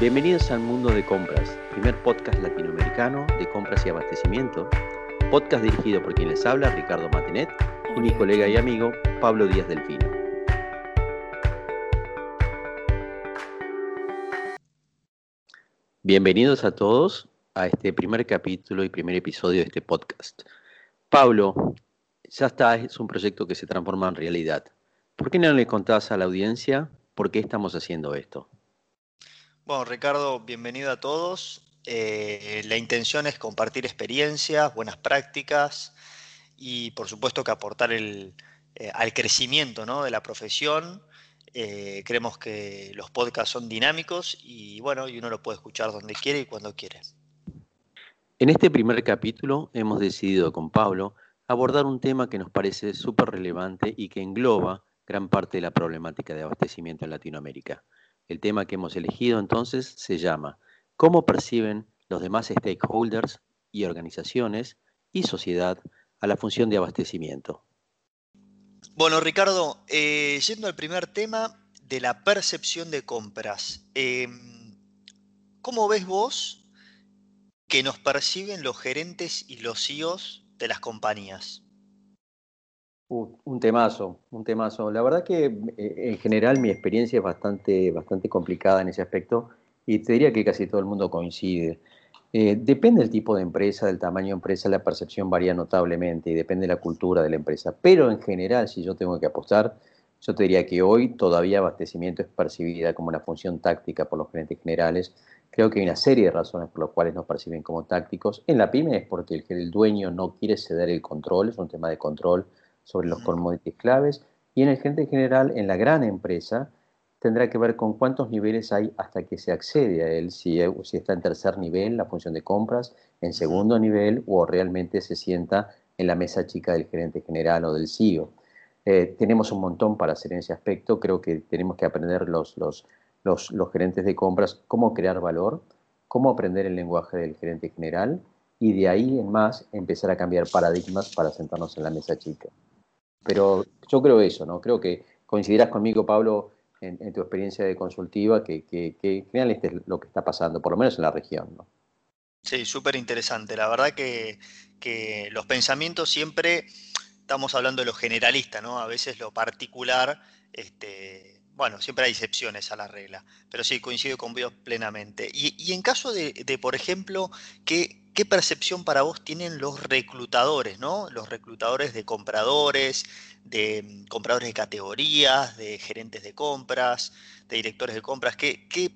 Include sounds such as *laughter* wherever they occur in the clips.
Bienvenidos al Mundo de Compras, primer podcast latinoamericano de compras y abastecimiento, podcast dirigido por quien les habla, Ricardo Matinet, y mi colega y amigo, Pablo Díaz Delfino. Bienvenidos a todos a este primer capítulo y primer episodio de este podcast. Pablo, ya está, es un proyecto que se transforma en realidad. ¿Por qué no le contás a la audiencia por qué estamos haciendo esto? Bueno, Ricardo, bienvenido a todos. Eh, la intención es compartir experiencias, buenas prácticas y por supuesto que aportar eh, al crecimiento ¿no? de la profesión. Eh, creemos que los podcasts son dinámicos y bueno, y uno lo puede escuchar donde quiere y cuando quiere. En este primer capítulo hemos decidido con Pablo abordar un tema que nos parece súper relevante y que engloba gran parte de la problemática de abastecimiento en Latinoamérica. El tema que hemos elegido entonces se llama ¿Cómo perciben los demás stakeholders y organizaciones y sociedad a la función de abastecimiento? Bueno, Ricardo, eh, yendo al primer tema de la percepción de compras, em, ¿cómo ves vos que nos perciben los gerentes y los CEOs de las compañías? Un temazo, un temazo. La verdad que eh, en general mi experiencia es bastante, bastante complicada en ese aspecto y te diría que casi todo el mundo coincide. Eh, depende del tipo de empresa, del tamaño de empresa, la percepción varía notablemente y depende de la cultura de la empresa. Pero en general, si yo tengo que apostar, yo te diría que hoy todavía abastecimiento es percibida como una función táctica por los gerentes generales. Creo que hay una serie de razones por las cuales nos perciben como tácticos. En la pyme es porque el, el dueño no quiere ceder el control, es un tema de control sobre los commodities claves y en el gerente general, en la gran empresa, tendrá que ver con cuántos niveles hay hasta que se accede a él, si, si está en tercer nivel, la función de compras, en segundo nivel o realmente se sienta en la mesa chica del gerente general o del CEO. Eh, tenemos un montón para hacer en ese aspecto, creo que tenemos que aprender los, los, los, los gerentes de compras cómo crear valor, cómo aprender el lenguaje del gerente general y de ahí en más empezar a cambiar paradigmas para sentarnos en la mesa chica. Pero yo creo eso, ¿no? Creo que coincidirás conmigo, Pablo, en, tu experiencia de consultiva, que, que, que este es lo que está pasando, por lo menos en la región, ¿no? Sí, súper interesante. La verdad que, que, los pensamientos siempre, estamos hablando de lo generalista, ¿no? A veces lo particular, este, bueno, siempre hay excepciones a la regla, pero sí, coincido con vos plenamente. Y, y en caso de, de, por ejemplo, que ¿qué percepción para vos tienen los reclutadores, ¿no? Los reclutadores de compradores, de mm, compradores de categorías, de gerentes de compras, de directores de compras. ¿Qué, qué,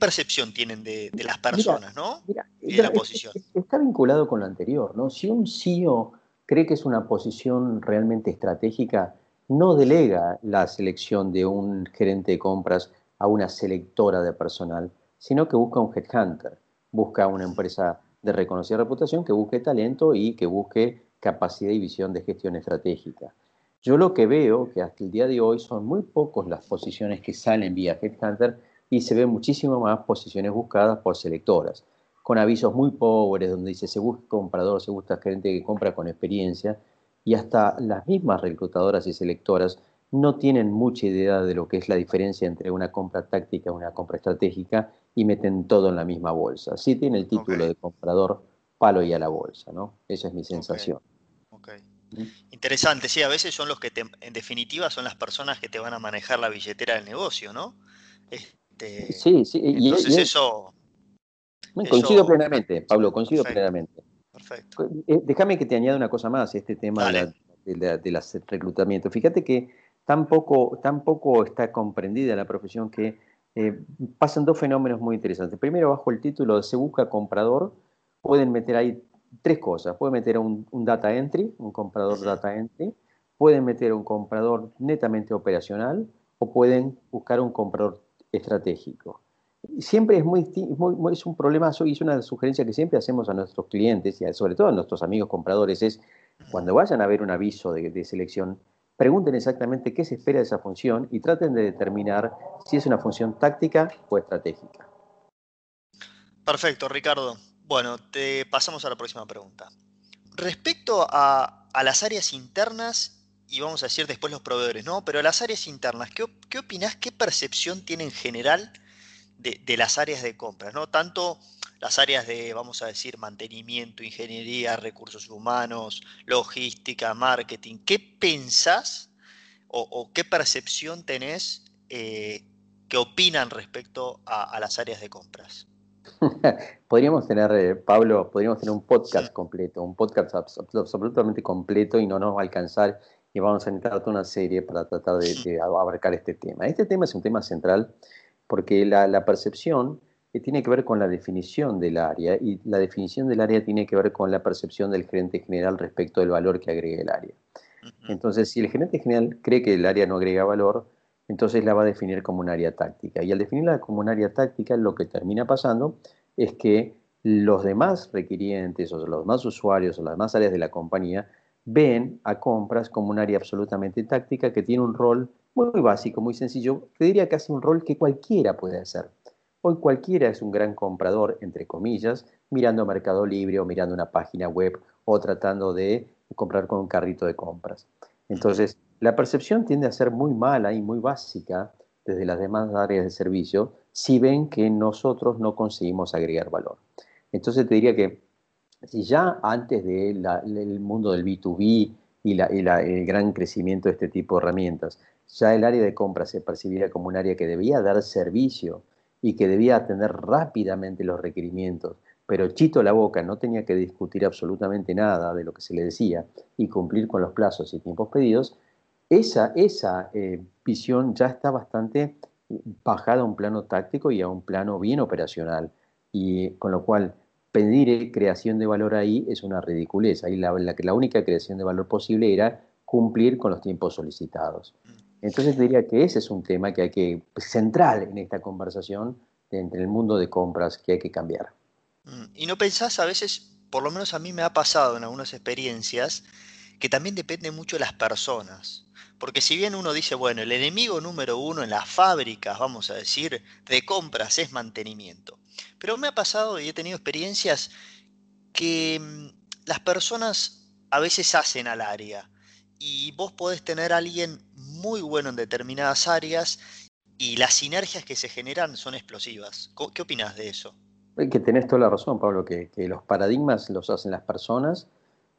percepción tienen de, las personas, ¿no? y de la posición. Está vinculado con lo anterior, ¿no? Si un CEO cree que es una posición realmente estratégica, no delega la selección de un gerente de compras a una selectora de personal, sino que busca un headhunter busca una empresa de reconocida reputación que busque talento y que busque capacidad y visión de gestión estratégica. Yo lo que veo que hasta el día de hoy son muy pocos las posiciones que salen vía Headhunter y se ven muchísimo más posiciones buscadas por selectoras, con avisos muy pobres donde dice se busca comprador, se busca gerente que compra con experiencia y hasta las mismas reclutadoras y selectoras no tienen mucha idea de lo que es la diferencia entre una compra táctica y una compra estratégica y meten todo en la misma bolsa. Sí tiene el título de comprador palo y a la bolsa, ¿no? Esa es mi sensación. ¿Mm? Interesante, sí, a veces son los que, en definitiva, son las personas que te van a manejar la billetera del negocio, ¿no? Este, sí, sí. Entonces eso, Coincido plenamente, Pablo, coincido plenamente. Perfecto. Eh, déjame que te añada una cosa más, este tema de, la, de, reclutamiento. Fíjate que tampoco, tampoco está comprendida la profesión que eh, pasan dos fenómenos muy interesantes. Primero, bajo el título de Se busca comprador, pueden meter ahí tres cosas. Pueden meter un, un data entry, un comprador data entry, pueden meter un comprador netamente operacional o pueden buscar un comprador estratégico. Siempre es, muy, muy, es un problema, y es una sugerencia que siempre hacemos a nuestros clientes y sobre todo a nuestros amigos compradores, es cuando vayan a ver un aviso de, de selección, pregunten exactamente qué se espera de esa función y traten de determinar si es una función táctica o estratégica. Perfecto, Ricardo. Bueno, te pasamos a la próxima pregunta. Respecto a, las áreas internas, y vamos a decir después los proveedores, ¿no? Pero las áreas internas, ¿qué, qué opinás, qué percepción tiene en general de, las áreas de compras, ¿no? Tanto las áreas de, vamos a decir, mantenimiento, ingeniería, recursos humanos, logística, marketing. ¿Qué pensás o, qué percepción tenés eh, que opinan respecto a, las áreas de compras? *laughs* podríamos tener, eh, Pablo, podríamos tener un podcast completo, un podcast absolutamente completo y no nos va a alcanzar y vamos a necesitar toda una serie para tratar de, abarcar este tema. Este tema es un tema central porque la, percepción eh, tiene que ver con la definición del área y la definición del área tiene que ver con la percepción del gerente general respecto del valor que agrega el área. Entonces, si el gerente general cree que el área no agrega valor, entonces la va a definir como un área táctica. Y al definirla como un área táctica, lo que termina pasando es que los demás requirientes o los demás usuarios o las demás áreas de la compañía ven a compras como un área absolutamente táctica que tiene un rol muy básico, muy sencillo. Te diría que hace un rol que cualquiera puede hacer. Hoy cualquiera es un gran comprador, entre comillas, mirando Mercado Libre o mirando una página web o tratando de comprar con un carrito de compras. Entonces, la percepción tiende a ser muy mala y muy básica desde las demás áreas de servicio si ven que nosotros no conseguimos agregar valor. Entonces te diría que si ya antes del mundo del B2B y, el gran crecimiento de este tipo de herramientas, ya el área de compra se percibiera como un área que debía dar servicio y que debía atender rápidamente los requerimientos, pero chito la boca no tenía que discutir absolutamente nada de lo que se le decía y cumplir con los plazos y tiempos pedidos, esa, esa eh, visión ya está bastante bajada a un plano táctico y a un plano bien operacional, y con lo cual pedir creación de valor ahí es una ridiculez. Ahí la, la única creación de valor posible era cumplir con los tiempos solicitados. Entonces diría que ese es un tema que hay que, pues, central en esta conversación entre el mundo de compras que hay que cambiar. Mm, y no pensás a veces, por lo menos a mí me ha pasado en algunas experiencias, que también depende mucho de las personas. Porque si bien uno dice, bueno, el enemigo número uno en las fábricas, vamos a decir, de compras es mantenimiento. Pero me ha pasado y he tenido experiencias que mm, las personas a veces hacen al área y vos podés tener a alguien muy bueno en determinadas áreas y las sinergias que se generan son explosivas. ¿Qué opinas de eso? Que tenés toda la razón, Pablo, que, los paradigmas los hacen las personas,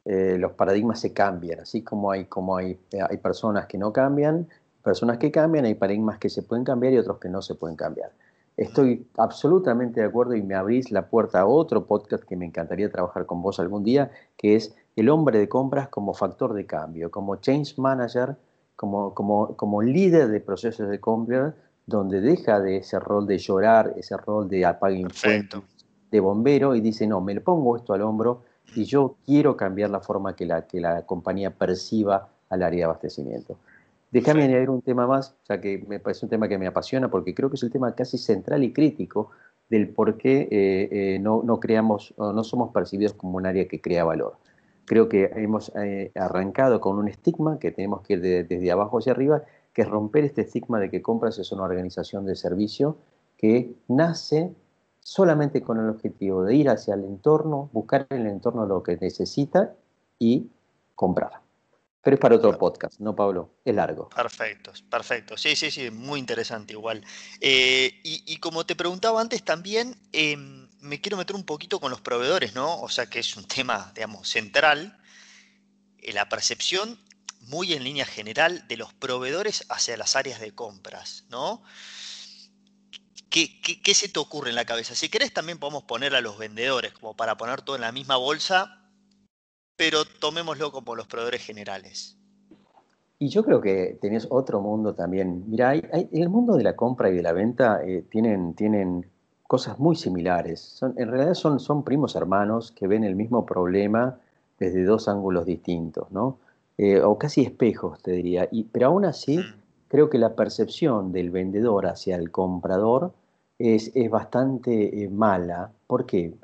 eh, los paradigmas se cambian, así como hay, como hay, hay personas que no cambian, personas que cambian, hay paradigmas que se pueden cambiar y otros que no se pueden cambiar. Estoy absolutamente de acuerdo y me abrís la puerta a otro podcast que me encantaría trabajar con vos algún día, que es el hombre de compras como factor de cambio, como change manager, como, como, como líder de procesos de compra, donde deja de ese rol de llorar, ese rol de apague de bombero y dice, no, me le pongo esto al hombro y yo quiero cambiar la forma que la, que la compañía perciba al área de abastecimiento. Déjame añadir un tema más, ya que me parece un tema que me apasiona, porque creo que es el tema casi central y crítico del por qué eh, eh, no, no, creamos, no somos percibidos como un área que crea valor. Creo que hemos eh, arrancado con un estigma que tenemos que ir desde abajo hacia arriba, que es romper este estigma de que Compras es una organización de servicio que nace solamente con el objetivo de ir hacia el entorno, buscar en el entorno lo que necesita y comprar. Pero es para otro podcast, ¿no, Pablo? Es largo. Perfecto, perfecto. Sí, sí, sí, muy interesante igual. Eh, y, como te preguntaba antes también, em, me quiero meter un poquito con los proveedores, ¿no? O sea que es un tema, digamos, central. Eh, la percepción muy en línea general de los proveedores hacia las áreas de compras, ¿no? ¿Qué, qué se te ocurre en la cabeza? Si querés también podemos poner a los vendedores, como para poner todo en la misma bolsa pero tomémoslo como los proveedores generales. Y yo creo que tenés otro mundo también. Mira, hay, el mundo de la compra y de la venta eh, tienen, tienen cosas muy similares. Son, en realidad son, son primos hermanos que ven el mismo problema desde dos ángulos distintos, ¿no? Eh, o casi espejos, te diría. Y, pero aún así, mm. creo que la percepción del vendedor hacia el comprador es, es bastante eh, mala. ¿Por qué? porque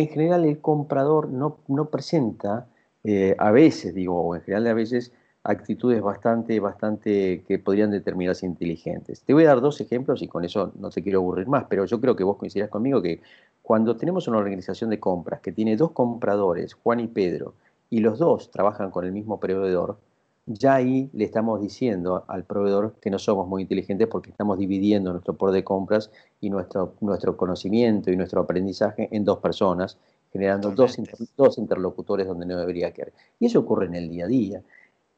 en general el comprador no, no presenta, eh, a veces digo, o en general a veces, actitudes bastante, bastante que podrían determinarse inteligentes. Te voy a dar dos ejemplos y con eso no te quiero aburrir más, pero yo creo que vos coincidirás conmigo que cuando tenemos una organización de compras que tiene dos compradores, Juan y Pedro, y los dos trabajan con el mismo proveedor, ya ahí le estamos diciendo al proveedor que no somos muy inteligentes porque estamos dividiendo nuestro poder de compras y nuestro, nuestro conocimiento y nuestro aprendizaje en dos personas, generando dos, dos, interlocutores donde no debería quedar. Y eso ocurre en el día a día.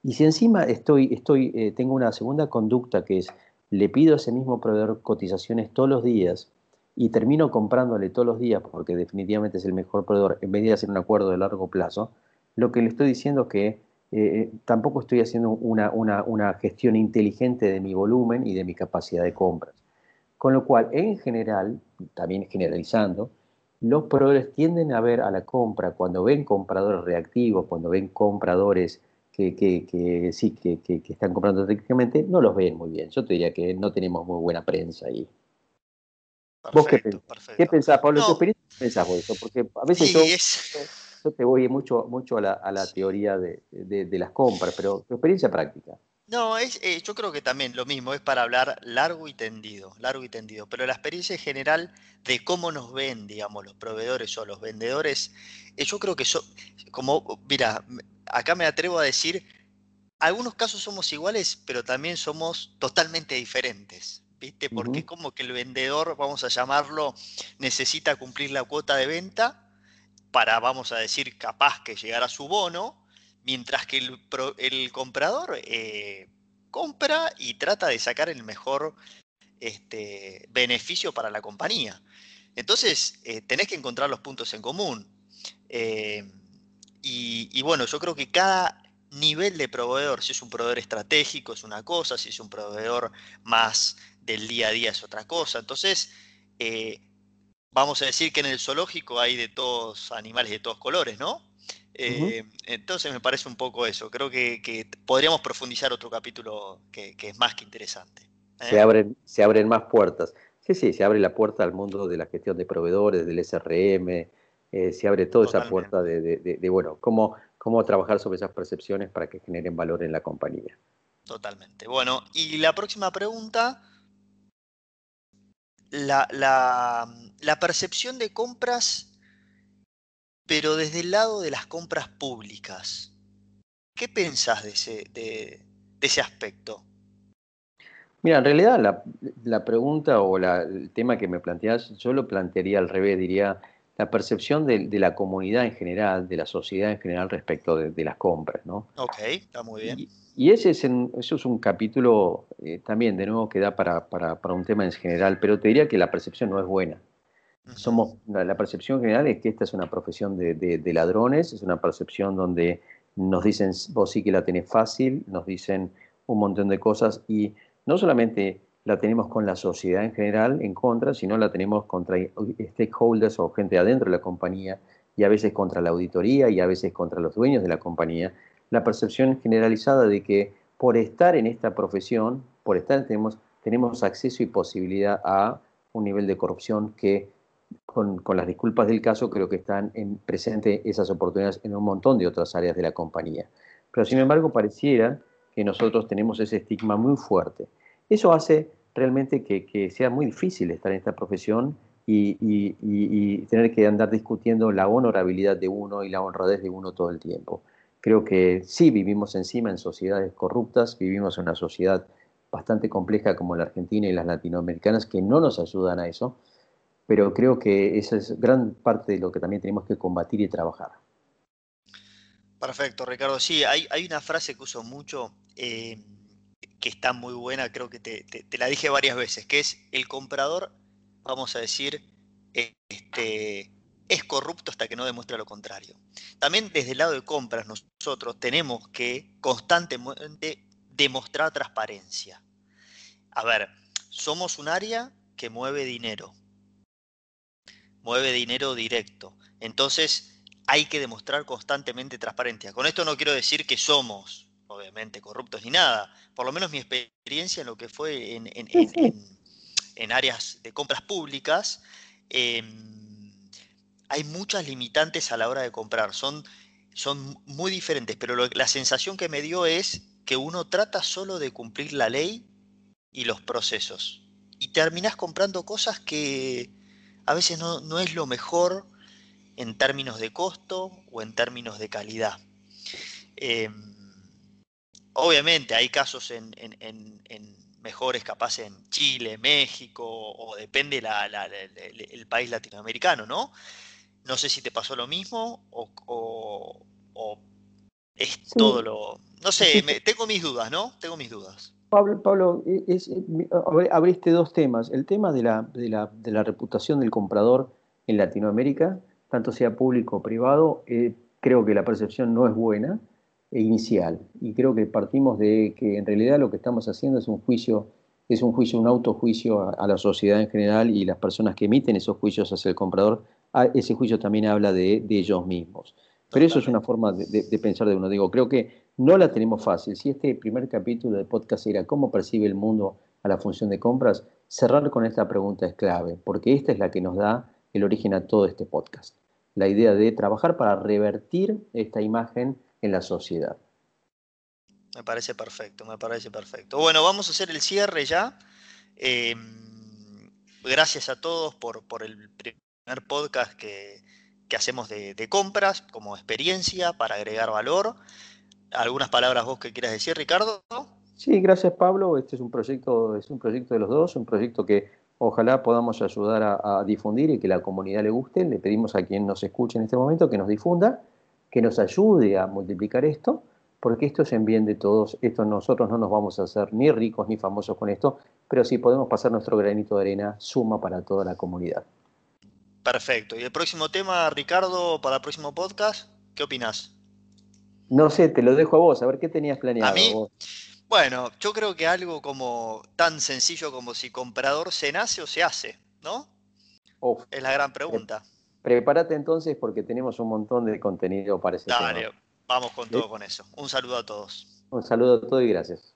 Y si encima estoy, estoy, eh, tengo una segunda conducta que es, le pido a ese mismo proveedor cotizaciones todos los días y termino comprándole todos los días porque definitivamente es el mejor proveedor en vez de hacer un acuerdo de largo plazo, lo que le estoy diciendo es que eh, tampoco estoy haciendo una, una, gestión inteligente de mi volumen y de mi capacidad de compras. Con lo cual, en general, también generalizando, los proveedores tienden a ver a la compra cuando ven compradores reactivos, cuando ven compradores que, que, sí, que, que, están comprando técnicamente, no los ven muy bien. Yo te diría que no tenemos muy buena prensa ahí. ¿Vos qué, qué pensás, Pablo? ¿Qué experiencia pensás vos eso? Porque a veces yo yo te voy mucho, mucho a la, teoría de, las compras, pero tu experiencia práctica. No, es, eh, yo creo que también lo mismo, es para hablar largo y tendido, largo y tendido, pero la experiencia general de cómo nos ven, digamos, los proveedores o los vendedores, eh, yo creo que son, como, mira, acá me atrevo a decir, algunos casos somos iguales, pero también somos totalmente diferentes, ¿viste? Porque como que el vendedor, vamos a llamarlo, necesita cumplir la cuota de venta para, vamos a decir, capaz que llegar a su bono, mientras que el, comprador eh, compra y trata de sacar el mejor este, beneficio para la compañía. Entonces, eh, tenés que encontrar los puntos en común. Eh, y, bueno, yo creo que cada nivel de proveedor, si es un proveedor estratégico es una cosa, si es un proveedor más del día a día es otra cosa. Entonces, vamos a decir que en el zoológico hay de todos animales de todos colores, ¿no? Eh, entonces me parece un poco eso. Creo que, podríamos profundizar otro capítulo que, es más que interesante. ¿eh? Se, abren, se abren más puertas. Sí, sí, se abre la puerta al mundo de la gestión de proveedores, del SRM, eh, se abre toda esa puerta de, bueno, cómo, cómo trabajar sobre esas percepciones para que generen valor en la compañía. Totalmente. Bueno, y la próxima pregunta la, percepción de compras, pero desde el lado de las compras públicas. ¿Qué pensás de ese, de, ese aspecto? Mira, en realidad la, pregunta o el tema que me planteas, yo lo plantearía al revés, diría la percepción de, la comunidad en general, de la sociedad en general respecto de, las compras, ¿no? Ok, está muy bien. Y ese es, eso es un capítulo eh, también, de nuevo, que da para, un tema en general, pero te diría que la percepción no es buena. Somos, la, percepción general es que esta es una profesión de, ladrones, es una percepción donde nos dicen, vos sí que la tenés fácil, nos dicen un montón de cosas y no solamente la tenemos con la sociedad en general en contra, sino la tenemos contra stakeholders o gente adentro de la compañía y a veces contra la auditoría y a veces contra los dueños de la compañía la percepción generalizada de que por estar en esta profesión, por estar tenemos, tenemos acceso y posibilidad a un nivel de corrupción que con, las disculpas del caso creo que están en presente esas oportunidades en un montón de otras áreas de la compañía. Pero sin embargo pareciera que nosotros tenemos ese estigma muy fuerte. Eso hace realmente que, sea muy difícil estar en esta profesión y, y, tener que andar discutiendo la honorabilidad de uno y la honradez de uno todo el tiempo. Creo que sí vivimos encima en sociedades corruptas, vivimos en una sociedad bastante compleja como la Argentina y las latinoamericanas que no nos ayudan a eso, pero creo que esa es gran parte de lo que también tenemos que combatir y trabajar. Perfecto, Ricardo. Sí, hay, una frase que uso mucho eh, que está muy buena, creo que te, te, la dije varias veces, que es el comprador, vamos a decir, este, es corrupto hasta que no demuestre lo contrario. También desde el lado de compras nosotros tenemos que constantemente demostrar transparencia. A ver, somos un área que mueve dinero, mueve dinero directo. Entonces hay que demostrar constantemente transparencia. Con esto no quiero decir que somos, obviamente, corruptos ni nada. Por lo menos mi experiencia en lo que fue en, áreas de compras públicas. Em, hay muchas limitantes a la hora de comprar, son, son muy diferentes, pero la sensación que me dio es que uno trata solo de cumplir la ley y los procesos. Y terminás comprando cosas que a veces no, es lo mejor en términos de costo o en términos de calidad. Em, obviamente hay casos en, mejores, capaz en Chile, México, o depende el, país latinoamericano, ¿no? No sé si te pasó lo mismo o, es todo lo... No sé, tengo mis dudas, ¿no? Tengo mis dudas. Pablo, Pablo es, abriste dos temas. El tema de la, de, la, de la, reputación del comprador en Latinoamérica, tanto sea público o privado, eh, creo que la percepción no es buena e inicial. Y creo que partimos de que en realidad lo que estamos haciendo es un juicio, es un juicio, un autojuicio a, la sociedad en general y las personas que emiten esos juicios hacia el comprador, ese juicio también habla de, ellos mismos. Pero eso es una forma de, pensar de uno. Digo, creo que no la tenemos fácil. Si este primer capítulo de podcast era cómo percibe el mundo a la función de compras, cerrar con esta pregunta es clave, porque esta es la que nos da el origen a todo este podcast. La idea de trabajar para revertir esta imagen en la sociedad. Me parece perfecto, me parece perfecto. Bueno, vamos a hacer el cierre ya. Eh, gracias a todos por, el podcast que, hacemos de, compras como experiencia para agregar valor. ¿Algunas palabras vos que quieras decir, Ricardo? Sí, gracias Pablo. Este es un proyecto, es un proyecto de los dos, un proyecto que ojalá podamos ayudar a, a difundir y que la comunidad le guste. Le pedimos a quien nos escuche en este momento que nos difunda que nos ayude a multiplicar esto, porque esto es en bien de todos. Esto nosotros no nos vamos a hacer ni ricos ni famosos con esto, pero si podemos pasar nuestro granito de arena, suma para toda la comunidad. Perfecto. ¿Y el próximo tema, Ricardo, para el próximo podcast? ¿Qué opinas? No sé, te lo dejo a vos, a ver qué tenías planeado. ¿A mí? Bueno, yo creo que algo como tan sencillo como si comprador se nace o se hace, ¿no? es la gran pregunta. Prepárate entonces porque tenemos un montón de contenido para ese Dale, vamos con todo con eso. Un saludo a todos. Un saludo a todos y gracias.